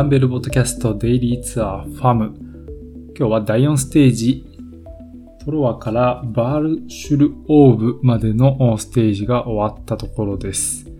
アランベールポッドキャストデイリーツールファム。今日は第4ステージ、トロワからバールシュルオーブまでのステージが終わったところです。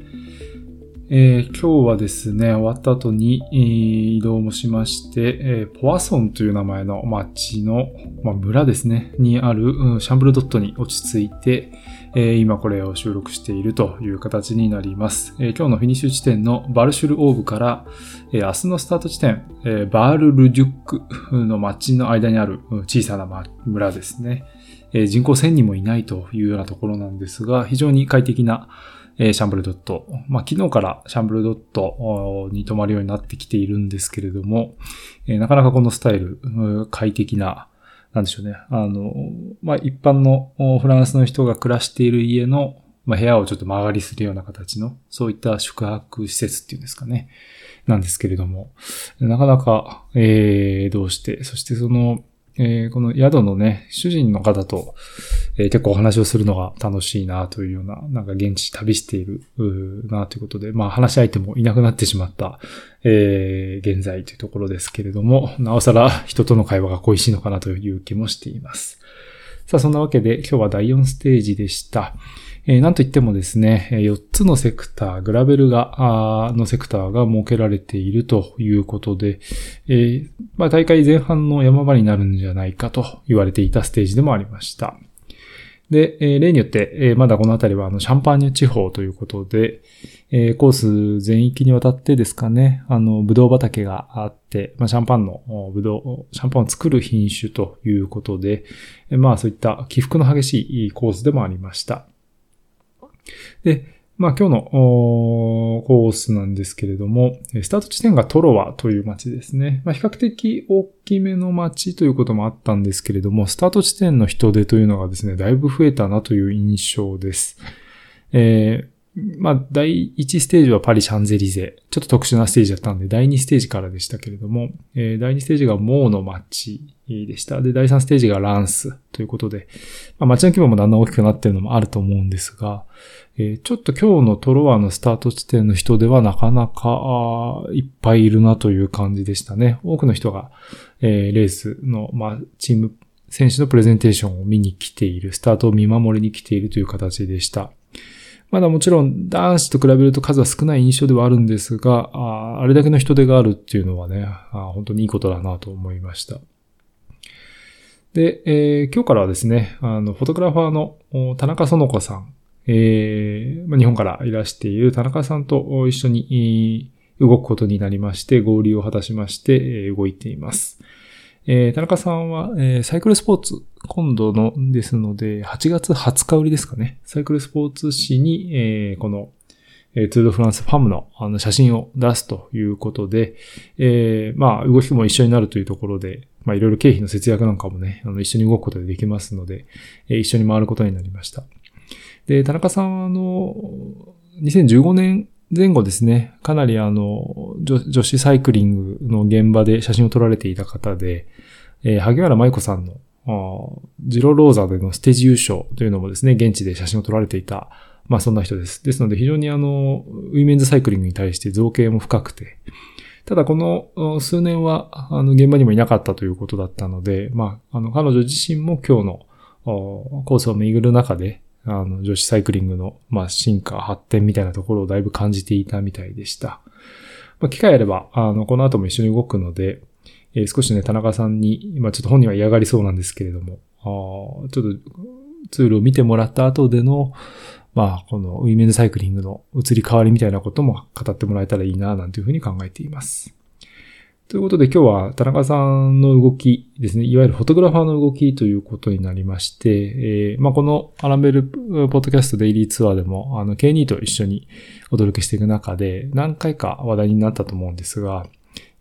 えー、今日はですね、終わった後に、えー、移動もしまして、えー、ポワソンという名前の町の、まあ、村ですね、にある、うん、 chambre d'hôte に落ち着いて、え今これを収録しているという形になります。え今日のフィニッシュ地点のバルシュルオーブから、え明日のスタート地点、えバールルデュックの町の間にある小さな村ですね。え人口1000人もいないというようなところなんですが、非常に快適なえシャンブルドット。まあ、昨日からシャンブルドットに泊まるようになってきているんですけれども、えなかなかこのスタイル、快適な、なんでしょうね。あの、まあ、一般のフランスの人が暮らしている家の、まあ、部屋をちょっと曲がりするような形の、そういった宿泊施設っていうんですかね。なんですけれども、なかなか、えー、どうして、そしてその、えー、この宿のね、主人の方と、えー、結構お話をするのが楽しいなというような、なんか現地旅しているなということで、まあ話し相手もいなくなってしまった、えー、現在というところですけれども、なおさら人との会話が恋しいのかなという気もしています。さあ、そんなわけで今日は第4ステージでした。えー、なんといってもですね、4つのセクター、グラベルが、のセクターが設けられているということで、えー、まあ、大会前半の山場になるんじゃないかと言われていたステージでもありました。で、え、例によって、え、まだこの辺りはあのシャンパーニュ地方ということで、え、コース全域にわたってですかね、あの、ブドウ畑があって、まあ、シャンパンのブドウ、シャンパンを作る品種ということで、まあそういった起伏の激しいコースでもありました。で、まあ今日のコースなんですけれども、スタート地点がトロワという街ですね。まあ比較的大きめの街ということもあったんですけれども、スタート地点の人出というのがですね、だいぶ増えたなという印象です。えーまあ、第1ステージはパリ・シャンゼリゼ。ちょっと特殊なステージだったんで、第2ステージからでしたけれども、えー、第2ステージがモーの街でした。で、第3ステージがランスということで、まあ、街の規模もだんだん大きくなってるのもあると思うんですが、えー、ちょっと今日のトロワのスタート地点の人ではなかなかいっぱいいるなという感じでしたね。多くの人が、えー、レースの、まあ、チーム、選手のプレゼンテーションを見に来ている、スタートを見守りに来ているという形でした。まだもちろん男子と比べると数は少ない印象ではあるんですが、ああれだけの人手があるっていうのはね、あ本当にいいことだなと思いました。で、えー、今日からはですね、あの、フォトグラファーの田中園子さん、えー、日本からいらしている田中さんと一緒に動くことになりまして、合流を果たしまして、動いています。えー、田中さんは、えー、サイクルスポーツ、今度のですので、8月20日売りですかね。サイクルスポーツ誌に、えー、この、えー、ツールフランスファムのあの写真を出すということで、えー、まあ、動きも一緒になるというところで、まあ、いろいろ経費の節約なんかもね、あの、一緒に動くことでできますので、えー、一緒に回ることになりました。で、田中さんは、あの、2015年前後ですね、かなりあの、女子サイクリングの現場で写真を撮られていた方で、えー、萩原舞子さんの、ジロローザでのステージ優勝というのもですね、現地で写真を撮られていた、まあそんな人です。ですので非常にあの、ウィメンズサイクリングに対して造形も深くて、ただこの数年は、あの、現場にもいなかったということだったので、まあ、あの、彼女自身も今日のコースを巡る中で、あの、女子サイクリングの、まあ、進化、発展みたいなところをだいぶ感じていたみたいでした。まあ、機会あれば、あの、この後も一緒に動くので、えー、少しね、田中さんに、まあ、ちょっと本人は嫌がりそうなんですけれども、あちょっとツールを見てもらった後での、まあ、このウィメンズサイクリングの移り変わりみたいなことも語ってもらえたらいいな、なんていうふうに考えています。ということで今日は田中さんの動きですね、いわゆるフォトグラファーの動きということになりまして、えー、まあ、このアランベルポッドキャストデイリーツアーでも、あの、K2 と一緒にお届けしていく中で、何回か話題になったと思うんですが、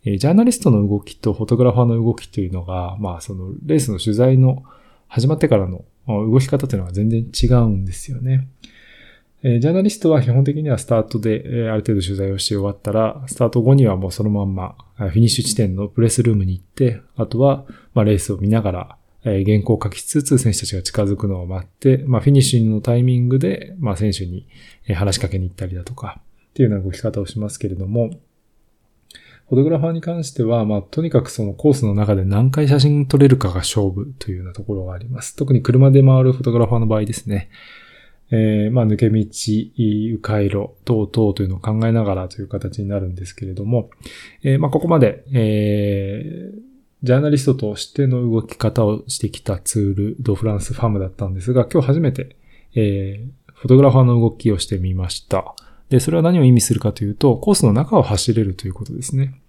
えー、ジャーナリストの動きとフォトグラファーの動きというのが、まあ、その、レースの取材の始まってからの動き方というのが全然違うんですよね。えジャーナリストは基本的にはスタートで、えある程度取材をして終わったら、スタート後にはもうそのまんま、フィニッシュ地点のプレスルームに行って、あとは、まレースを見ながら、え原稿を書きつつ、選手たちが近づくのを待って、まあ、フィニッシュのタイミングで、まあ、選手に話しかけに行ったりだとか、っていうような動き方をしますけれども、フフォトグラファーに関しては、まあ、とにかくそのコースの中で何回写真撮れるかが勝負というようなところがあります。特に車で回るフォトグラファーの場合ですね。えー、まあ、抜け道、迂回路、等々というのを考えながらという形になるんですけれども、えー、まあ、ここまで、えー、ジャーナリストとしての動き方をしてきたツール、ドフランスファムだったんですが、今日初めて、えー、フォトグラファーの動きをしてみました。で、それは何を意味するかというと、コースの中を走れるということですね。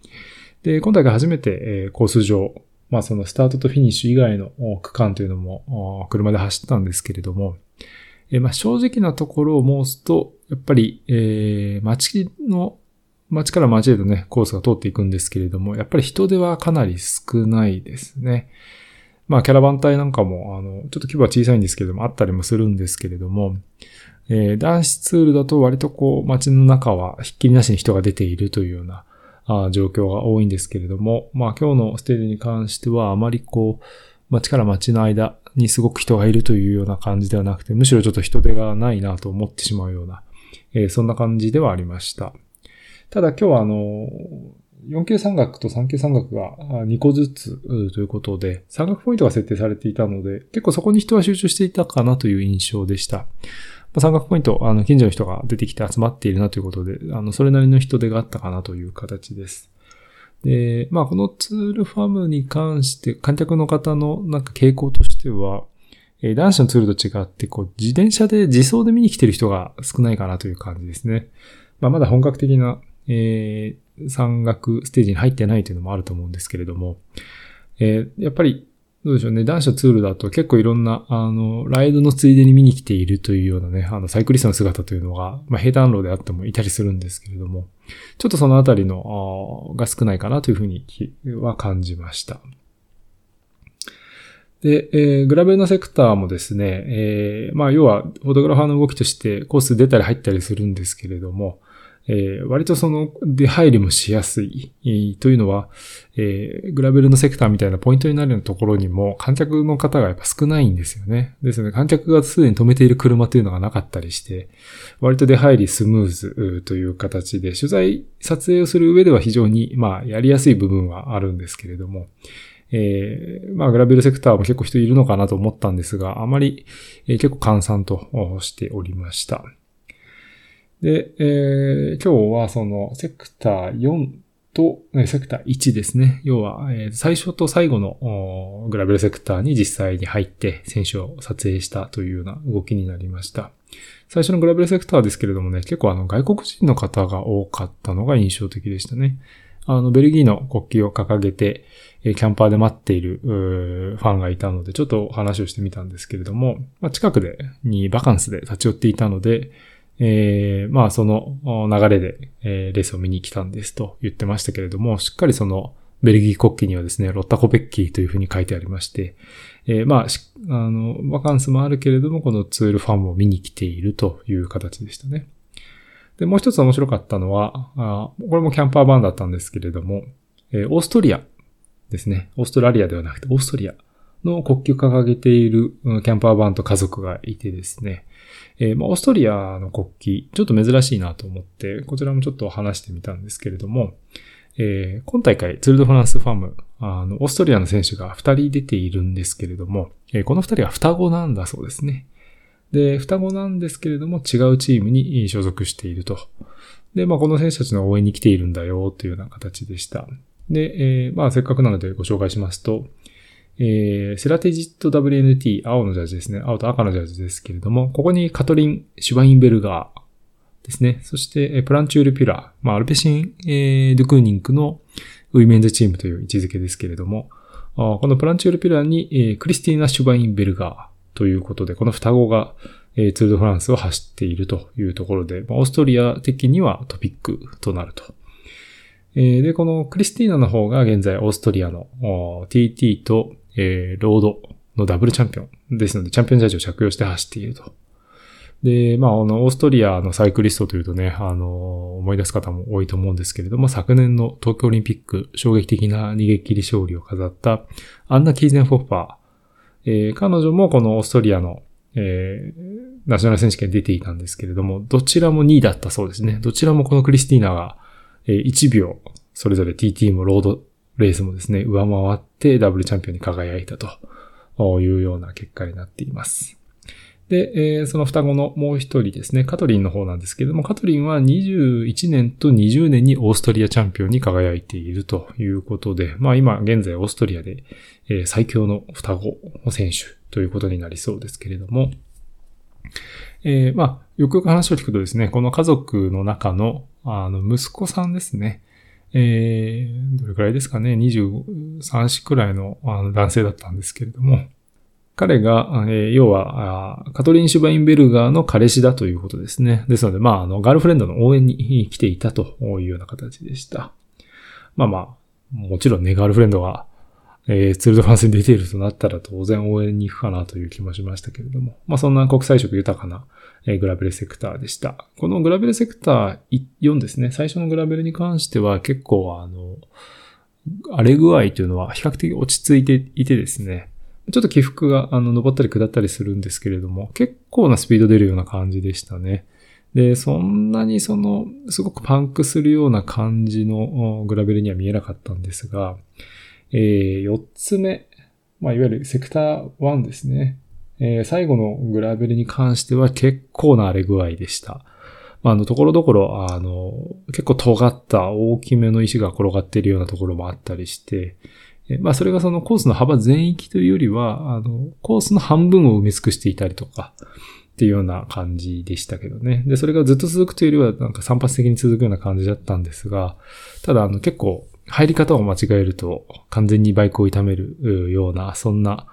で、今大会初めて、えー、コース上、まあそのスタートとフィニッシュ以外の区間というのも車で走ったんですけれども、えー、まあ正直なところを申すと、やっぱり、えー、街の、街から街へとね、コースが通っていくんですけれども、やっぱり人手はかなり少ないですね。まあキャラバン隊なんかも、あの、ちょっと規模は小さいんですけれども、あったりもするんですけれども、えー、男子ツールだと割とこう街の中はひっきりなしに人が出ているというようなあ状況が多いんですけれども、まあ今日のステージに関してはあまりこう街から街の間にすごく人がいるというような感じではなくて、むしろちょっと人手がないなと思ってしまうような、えー、そんな感じではありました。ただ今日はあの、4級三角と3級三角が2個ずつということで、三角ポイントが設定されていたので、結構そこに人は集中していたかなという印象でした。三角ポイント、あの、近所の人が出てきて集まっているなということで、あの、それなりの人手があったかなという形です。で、まあ、このツールファムに関して、観客の方のなんか傾向としては、えー、男子のツールと違って、こう、自転車で自走で見に来てる人が少ないかなという感じですね。まあ、まだ本格的な、えー、山岳ステージに入ってないというのもあると思うんですけれども、えー、やっぱりどうでしょうね。男子のツールだと結構いろんな、あの、ライドのついでに見に来ているというようなね、あの、サイクリストの姿というのが、まあ、平坦路であってもいたりするんですけれども、ちょっとそのあたりの、が少ないかなというふうには感じました。で、えー、グラベルのセクターもですね、えー、まあ、要は、フォトグラファーの動きとしてコース出たり入ったりするんですけれども、えー、割とその出入りもしやすいえ、というのは、えー、グラベルのセクターみたいなポイントになるようなところにも観客の方がやっぱ少ないんですよね。ですので観客がすでに止めている車というのがなかったりして、割と出入りスムーズという形で、取材、撮影をする上では非常に、まあ、やりやすい部分はあるんですけれども、えー、まあ、グラベルセクターも結構人いるのかなと思ったんですが、あまり、えー、結構閑散としておりました。で、えー、今日はそのセクター4と、セクター1ですね。要は、えー、最初と最後のグラベルセクターに実際に入って選手を撮影したというような動きになりました。最初のグラベルセクターですけれどもね、結構あの外国人の方が多かったのが印象的でしたね。あの、ベルギーの国旗を掲げて、キャンパーで待っているファンがいたので、ちょっと話をしてみたんですけれども、まあ、近くで、にバカンスで立ち寄っていたので、えー、まあその流れで、えー、レースを見に来たんですと言ってましたけれども、しっかりそのベルギー国旗にはですね、ロッタコペッキーというふうに書いてありまして、えー、まあ、あの、バカンスもあるけれども、このツールファンも見に来ているという形でしたね。で、もう一つ面白かったのは、あこれもキャンパー版だったんですけれども、えー、オーストリアですね。オーストラリアではなくてオーストリアの国旗を掲げているキャンパー版と家族がいてですね、えー、まあ、オーストリアの国旗、ちょっと珍しいなと思って、こちらもちょっと話してみたんですけれども、えー、今大会、ツールドフランスファム、あの、オーストリアの選手が2人出ているんですけれども、えー、この2人は双子なんだそうですね。で、双子なんですけれども、違うチームに所属していると。で、まあ、この選手たちの応援に来ているんだよ、というような形でした。で、えー、まあ、せっかくなのでご紹介しますと、えー、セラティジット WNT、青のジャージですね。青と赤のジャージですけれども、ここにカトリン・シュバインベルガーですね。そして、プランチュール・ピュラー、まあ、アルペシン、えー、ドゥクーニンクのウィメンズチームという位置づけですけれども、このプランチュール・ピュラーに、えー、クリスティーナ・シュバインベルガーということで、この双子が、えー、ツール・ド・フランスを走っているというところで、まあ、オーストリア的にはトピックとなると。えー、で、このクリスティーナの方が現在オーストリアの TT とえー、ロードのダブルチャンピオンですので、チャンピオンジャージを着用して走っていると。で、まあ、あの、オーストリアのサイクリストというとね、あの、思い出す方も多いと思うんですけれども、昨年の東京オリンピック、衝撃的な逃げ切り勝利を飾ったアンナ・キーゼンフォッファー。えー、彼女もこのオーストリアの、えー、ナショナル選手権出ていたんですけれども、どちらも2位だったそうですね。どちらもこのクリスティーナが、えー、1秒それぞれ TT もロードレースもですね、上回ってダブルチャンピオンに輝いたというような結果になっています。で、えー、その双子のもう一人ですね、カトリンの方なんですけれども、カトリンは21年と20年にオーストリアチャンピオンに輝いているということで、まあ今現在オーストリアで、え、最強の双子の選手ということになりそうですけれども、えー、まあ、よくよく話を聞くとですね、この家族の中の、あの、息子さんですね。えー、どれくらいですかね、23歳くらいの男性だったんですけれども、彼が、えー、要は、カトリン・シュバインベルガーの彼氏だということですね。ですので、まあ、あの、ガールフレンドの応援に来ていたというような形でした。まあまあ、もちろんね、ガールフレンドが、えー、ツールドフランスに出ているとなったら当然応援に行くかなという気もしましたけれども。まあそんな国際色豊かな、えー、グラベルセクターでした。このグラベルセクター4ですね。最初のグラベルに関しては結構あの、荒れ具合というのは比較的落ち着いていてですね。ちょっと起伏が、あの、登ったり下ったりするんですけれども、結構なスピード出るような感じでしたね。で、そんなにその、すごくパンクするような感じのグラベルには見えなかったんですが、えー、4つ目、まあ、いわゆるセクター1ですね。えー、最後のグラベルに関しては結構な荒れ具合でした。まあの、ところどころ、あの、結構尖った大きめの石が転がっているようなところもあったりして、まあそれがそのコースの幅全域というよりは、あの、コースの半分を埋め尽くしていたりとか、っていうような感じでしたけどね。で、それがずっと続くというよりは、なんか散発的に続くような感じだったんですが、ただあの結構入り方を間違えると完全にバイクを痛めるような、そんな、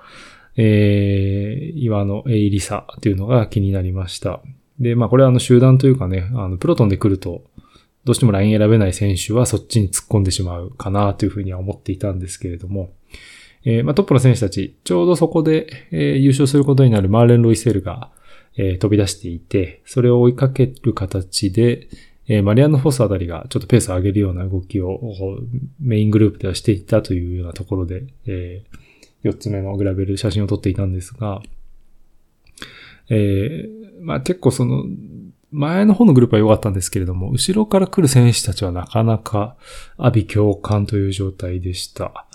えー、岩の鋭利さっていうのが気になりました。で、まあこれはあの集団というかね、あのプロトンで来ると、どうしてもライン選べない選手はそっちに突っ込んでしまうかなというふうには思っていたんですけれども、えー、まあ、トップの選手たち、ちょうどそこで、えー、優勝することになるマーレン・ロイセルが、えー、飛び出していて、それを追いかける形で、えマリアンノ・フォスあたりがちょっとペースを上げるような動きをメイングループではしていたというようなところで、え4つ目のグラベル写真を撮っていたんですが、えまあ、結構その、前の方のグループは良かったんですけれども、後ろから来る選手たちはなかなか、阿鼻共感という状態でした。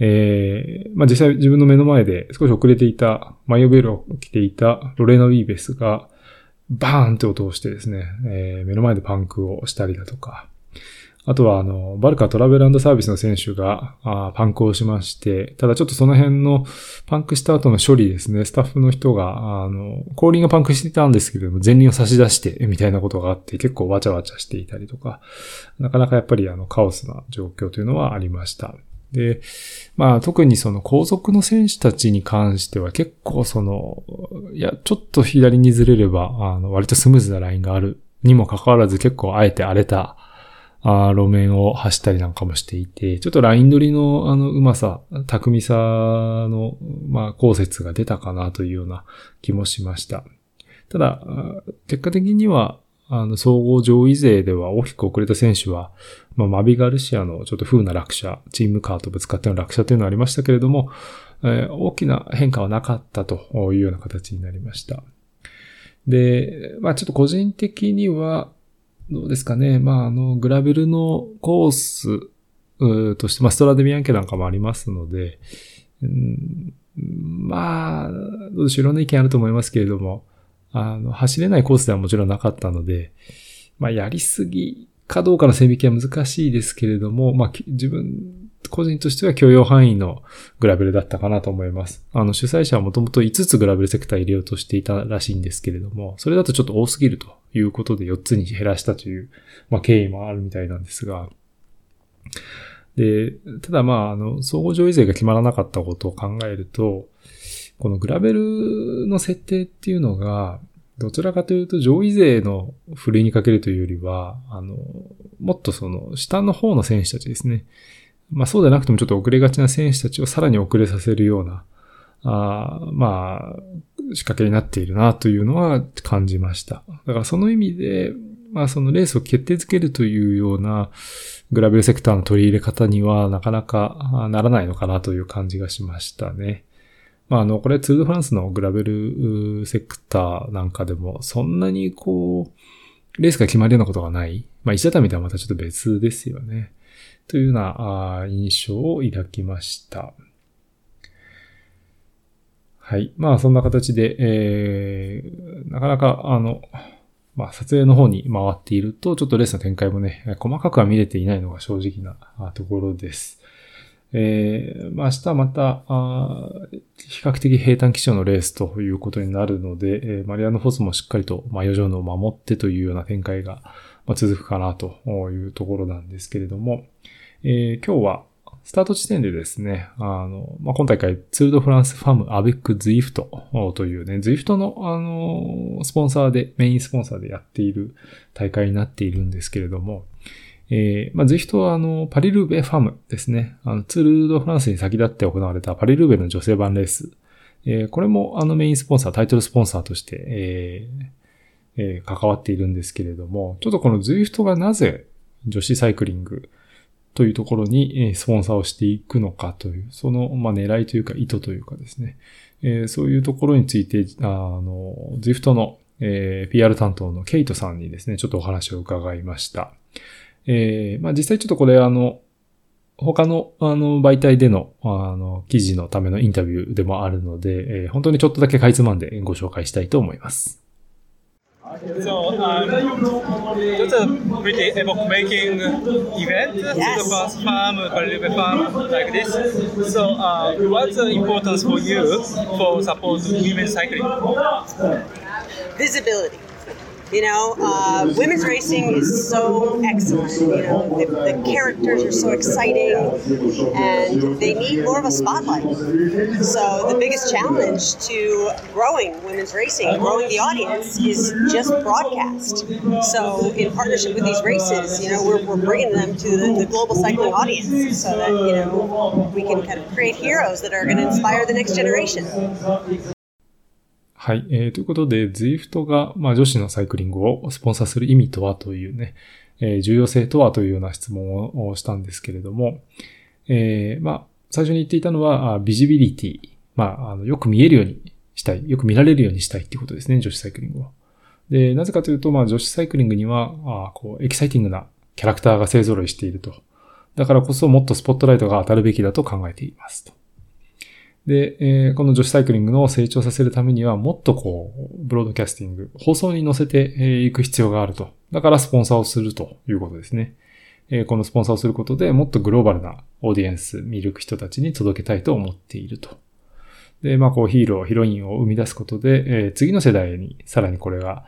えー、まあ、実際自分の目の前で少し遅れていた、マイオベルを着ていたロレーナ・ウィーベスが、バーンって音をしてですね、えー、目の前でパンクをしたりだとか、あとは、あの、バルカトラベルサービスの選手があパンクをしまして、ただちょっとその辺のパンクした後の処理ですね、スタッフの人が、あの、後輪がパンクしてたんですけれども、前輪を差し出して、みたいなことがあって、結構わちゃわちゃしていたりとか、なかなかやっぱりあの、カオスな状況というのはありました。で、まあ特にその後続の選手たちに関しては結構その、いや、ちょっと左にずれれば、あの、割とスムーズなラインがあるにもかかわらず結構あえて荒れたあ路面を走ったりなんかもしていて、ちょっとライン取りのあのうまさ、巧みさの、まあ、後説が出たかなというような気もしました。ただ、結果的には、あの、総合上位勢では大きく遅れた選手は、まあ、マビガルシアのちょっと風な落車、チームカーとぶつかっての落車というのはありましたけれども、えー、大きな変化はなかったというような形になりました。で、まあちょっと個人的には、どうですかね。まあ、あの、グラベルのコースとして、まあ、ストラデビアンケなんかもありますので、うん、まあ、どうしょう。いろんな意見あると思いますけれども、あの、走れないコースではもちろんなかったので、まあ、やりすぎかどうかの線引きは難しいですけれども、まあ、自分個人としては許容範囲のグラベルだったかなと思います。あの、主催者はもともと5つグラベルセクター入れようとしていたらしいんですけれども、それだとちょっと多すぎるということで4つに減らしたという、まあ、経緯もあるみたいなんですが、で、ただまあ、あの、総合上位税が決まらなかったことを考えると、このグラベルの設定っていうのが、どちらかというと上位勢のふるいにかけるというよりは、あの、もっとその下の方の選手たちですね。まあそうでなくてもちょっと遅れがちな選手たちをさらに遅れさせるような、あまあ、仕掛けになっているなというのは感じました。だからその意味で、まあそのレースを決定づけるというようなグラベルセクターの取り入れ方にはなかなかならないのかなという感じがしましたね。まああの、これツール・フランスのグラベルセクターなんかでもそんなにこう、レースが決まるようなことがない。まあ石畳とはまたちょっと別ですよね。というようなあ印象を抱きました。はい。まあ、そんな形で、えー、なかなか、あの、まあ、撮影の方に回っていると、ちょっとレースの展開もね、細かくは見れていないのが正直なところです。えー、まあ、明日また、あ比較的平坦気象のレースということになるので、えー、マリアノフォスもしっかりと、まあ、余剰のを守ってというような展開が、まあ、続くかなというところなんですけれども、えー、今日は、スタート地点でですね、あの、まあ、今大会、ツールドフランスファムアベックズイフトというね、ズイフトの、あの、スポンサーで、メインスポンサーでやっている大会になっているんですけれども、えー、まあ、ズイフトは、あの、パリルーベファムですね。あの、ツールドフランスに先立って行われたパリルーベの女性版レース。えー、これも、あの、メインスポンサー、タイトルスポンサーとして、えーえ、関わっているんですけれども、ちょっとこのズイフトがなぜ女子サイクリング、というところにスポンサーをしていくのかという、その、まあ、狙いというか意図というかですね、えー、そういうところについて、あの、ZWIFT の、えー、PR 担当のケイトさんにですね、ちょっとお話を伺いました。えー、まあ、実際ちょっとこれあの、他の、あの、媒体での、あの、記事のためのインタビューでもあるので、えー、本当にちょっとだけかいつまんでご紹介したいと思います。So um, that's a pretty epoch-making event. Yes. The first farm, Balibe farm, like this. So uh, what's the importance for you for support women cycling? Visibility you know, uh, women's racing is so excellent. You know, the, the, characters are so exciting, and they need more of a spotlight. So the biggest challenge to growing women's racing, growing the audience, is just broadcast. So in partnership with these races, you know, we're, we're bringing them to the, the global cycling audience, so that you know we can kind of create heroes that are going to inspire the next generation. はい。えー、ということで、ZWIFT が、まあ、女子のサイクリングをスポンサーする意味とはというね、えー、重要性とはというような質問をしたんですけれども、えー、まあ、最初に言っていたのは、ビジビリティ。まあ、あの、よく見えるようにしたい。よく見られるようにしたいっていうことですね、女子サイクリングを。で、なぜかというと、まあ、女子サイクリングには、あこう、エキサイティングなキャラクターが勢揃いしていると。だからこそもっとスポットライトが当たるべきだと考えていますと。で、えー、この女子サイクリングの成長させるためには、もっとこう、ブロードキャスティング、放送に乗せていく必要があると。だからスポンサーをするということですね。えー、このスポンサーをすることでもっとグローバルなオーディエンス、見る人たちに届けたいと思っていると。で、まあこうヒーロー、ヒロインを生み出すことで、えー、次の世代にさらにこれが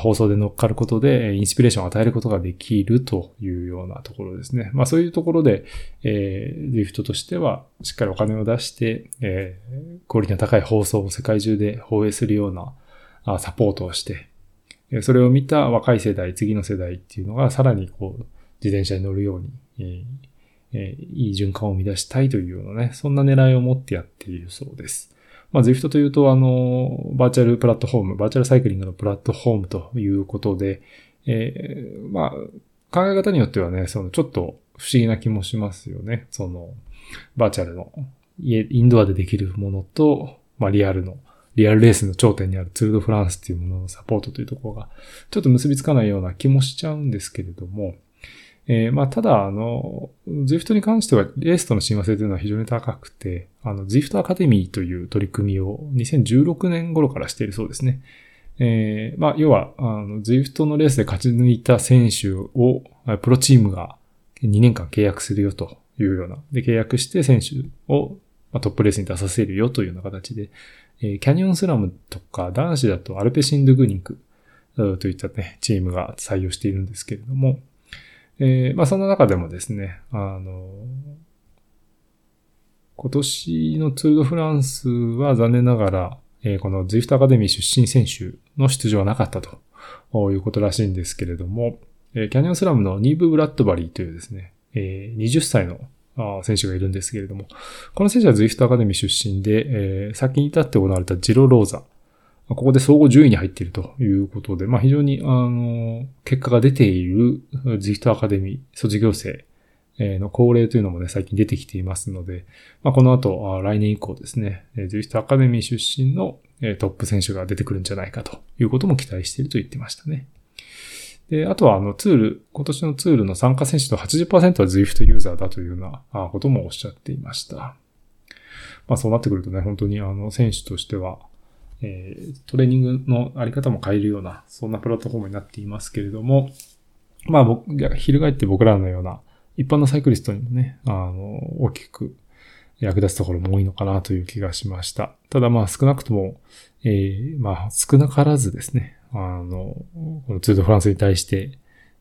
放送で乗っかることで、インスピレーションを与えることができるというようなところですね。まあそういうところで、えー、リフトとしては、しっかりお金を出して、えー、クオリティの高い放送を世界中で放映するようなサポートをして、それを見た若い世代、次の世代っていうのがさらにこう、自転車に乗るように、えーえー、いい循環を生み出したいというようなね、そんな狙いを持ってやっているそうです。まあ、Zwift というと、あの、バーチャルプラットフォーム、バーチャルサイクリングのプラットフォームということで、えー、まあ、考え方によってはね、その、ちょっと不思議な気もしますよね。その、バーチャルの、インドアでできるものと、まあ、リアルの、リアルレースの頂点にあるツールドフランスっていうもののサポートというところが、ちょっと結びつかないような気もしちゃうんですけれども、えー、まあ、ただ、あの、Zwift に関しては、レースとの親和性というのは非常に高くて、あの、Zwift アカデミーという取り組みを2016年頃からしているそうですね。えー、まあ、要は、あの、Zwift のレースで勝ち抜いた選手を、プロチームが2年間契約するよというような。で、契約して選手をトップレースに出させるよというような形で、えー、キャニオンスラムとか男子だとアルペシンドグニンクといったね、チームが採用しているんですけれども、えー、まあそんな中でもですね、あの、今年のツールドフランスは残念ながら、えー、この ZWIFT アカデミー出身選手の出場はなかったということらしいんですけれども、えー、キャニオンスラムのニーブ・ブラッドバリーというですね、えー、20歳の選手がいるんですけれども、この選手は ZWIFT アカデミー出身で、えー、先に立って行われたジロローザ。ここで総合10位に入っているということで、まあ非常に、あの、結果が出ている ZWIFT アカデミー卒業生の恒例というのもね、最近出てきていますので、まあこの後、来年以降ですね、ZWIFT アカデミー出身のトップ選手が出てくるんじゃないかということも期待していると言ってましたね。で、あとはあのツール、今年のツールの参加選手の80%は Zwift ユーザーだというようなこともおっしゃっていました。まあそうなってくるとね、本当にあの選手としては、えー、トレーニングのあり方も変えるような、そんなプラットフォームになっていますけれども、まあ僕、翻って僕らのような一般のサイクリストにもね、あの、大きく役立つところも多いのかなという気がしました。ただまあ少なくとも、えー、まあ少なからずですね、あの、このツー・ド・フランスに対して、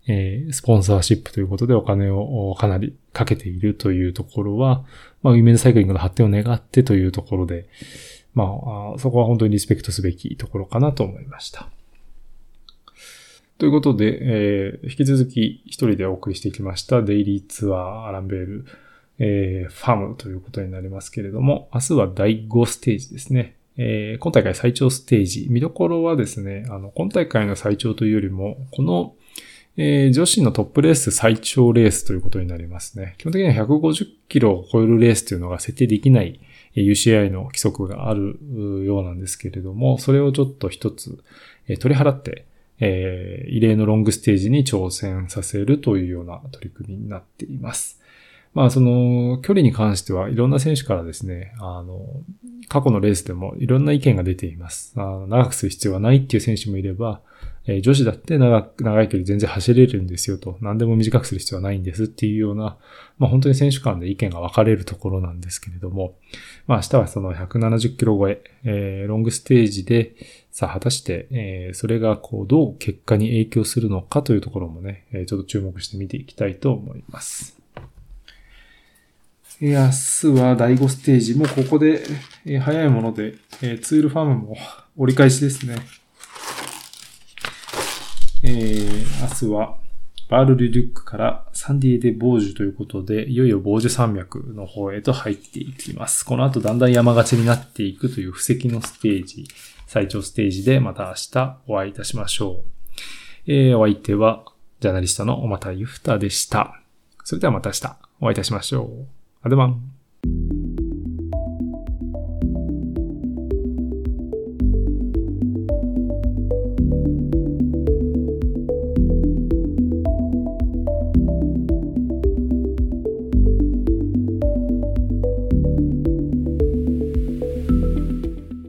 えー、スポンサーシップということでお金をかなりかけているというところは、まあ、ウィメンサイクリングの発展を願ってというところで、まあ、そこは本当にリスペクトすべきところかなと思いました。ということで、えー、引き続き一人でお送りしてきましたデイリーツアーアランベール、えー、ファームということになりますけれども、明日は第5ステージですね。えー、今大会最長ステージ。見どころはですね、あの、今大会の最長というよりも、この、えー、女子のトップレース最長レースということになりますね。基本的には150キロを超えるレースというのが設定できない UCI の規則があるようなんですけれども、それをちょっと一つ、取り払って、えー、異例のロングステージに挑戦させるというような取り組みになっています。まあその距離に関してはいろんな選手からですね、あの、過去のレースでもいろんな意見が出ています。あの長くする必要はないっていう選手もいれば、え、女子だって長長い距離全然走れるんですよと、何でも短くする必要はないんですっていうような、まあ本当に選手間で意見が分かれるところなんですけれども、まあ明日はその170キロ超え、えー、ロングステージで、さあ果たして、えー、それがこうどう結果に影響するのかというところもね、え、ちょっと注目して見ていきたいと思います。明日は第5ステージもうここで、え、早いもので、え、ツールファームも折り返しですね。えー、明日はバール・リュックからサンディエ・デ・ボージュということで、いよいよボージュ山脈の方へと入っていきます。この後だんだん山勝ちになっていくという布石のステージ、最長ステージでまた明日お会いいたしましょう。えー、お相手はジャーナリストの小又ゆふたでした。それではまた明日お会いいたしましょう。アドバン。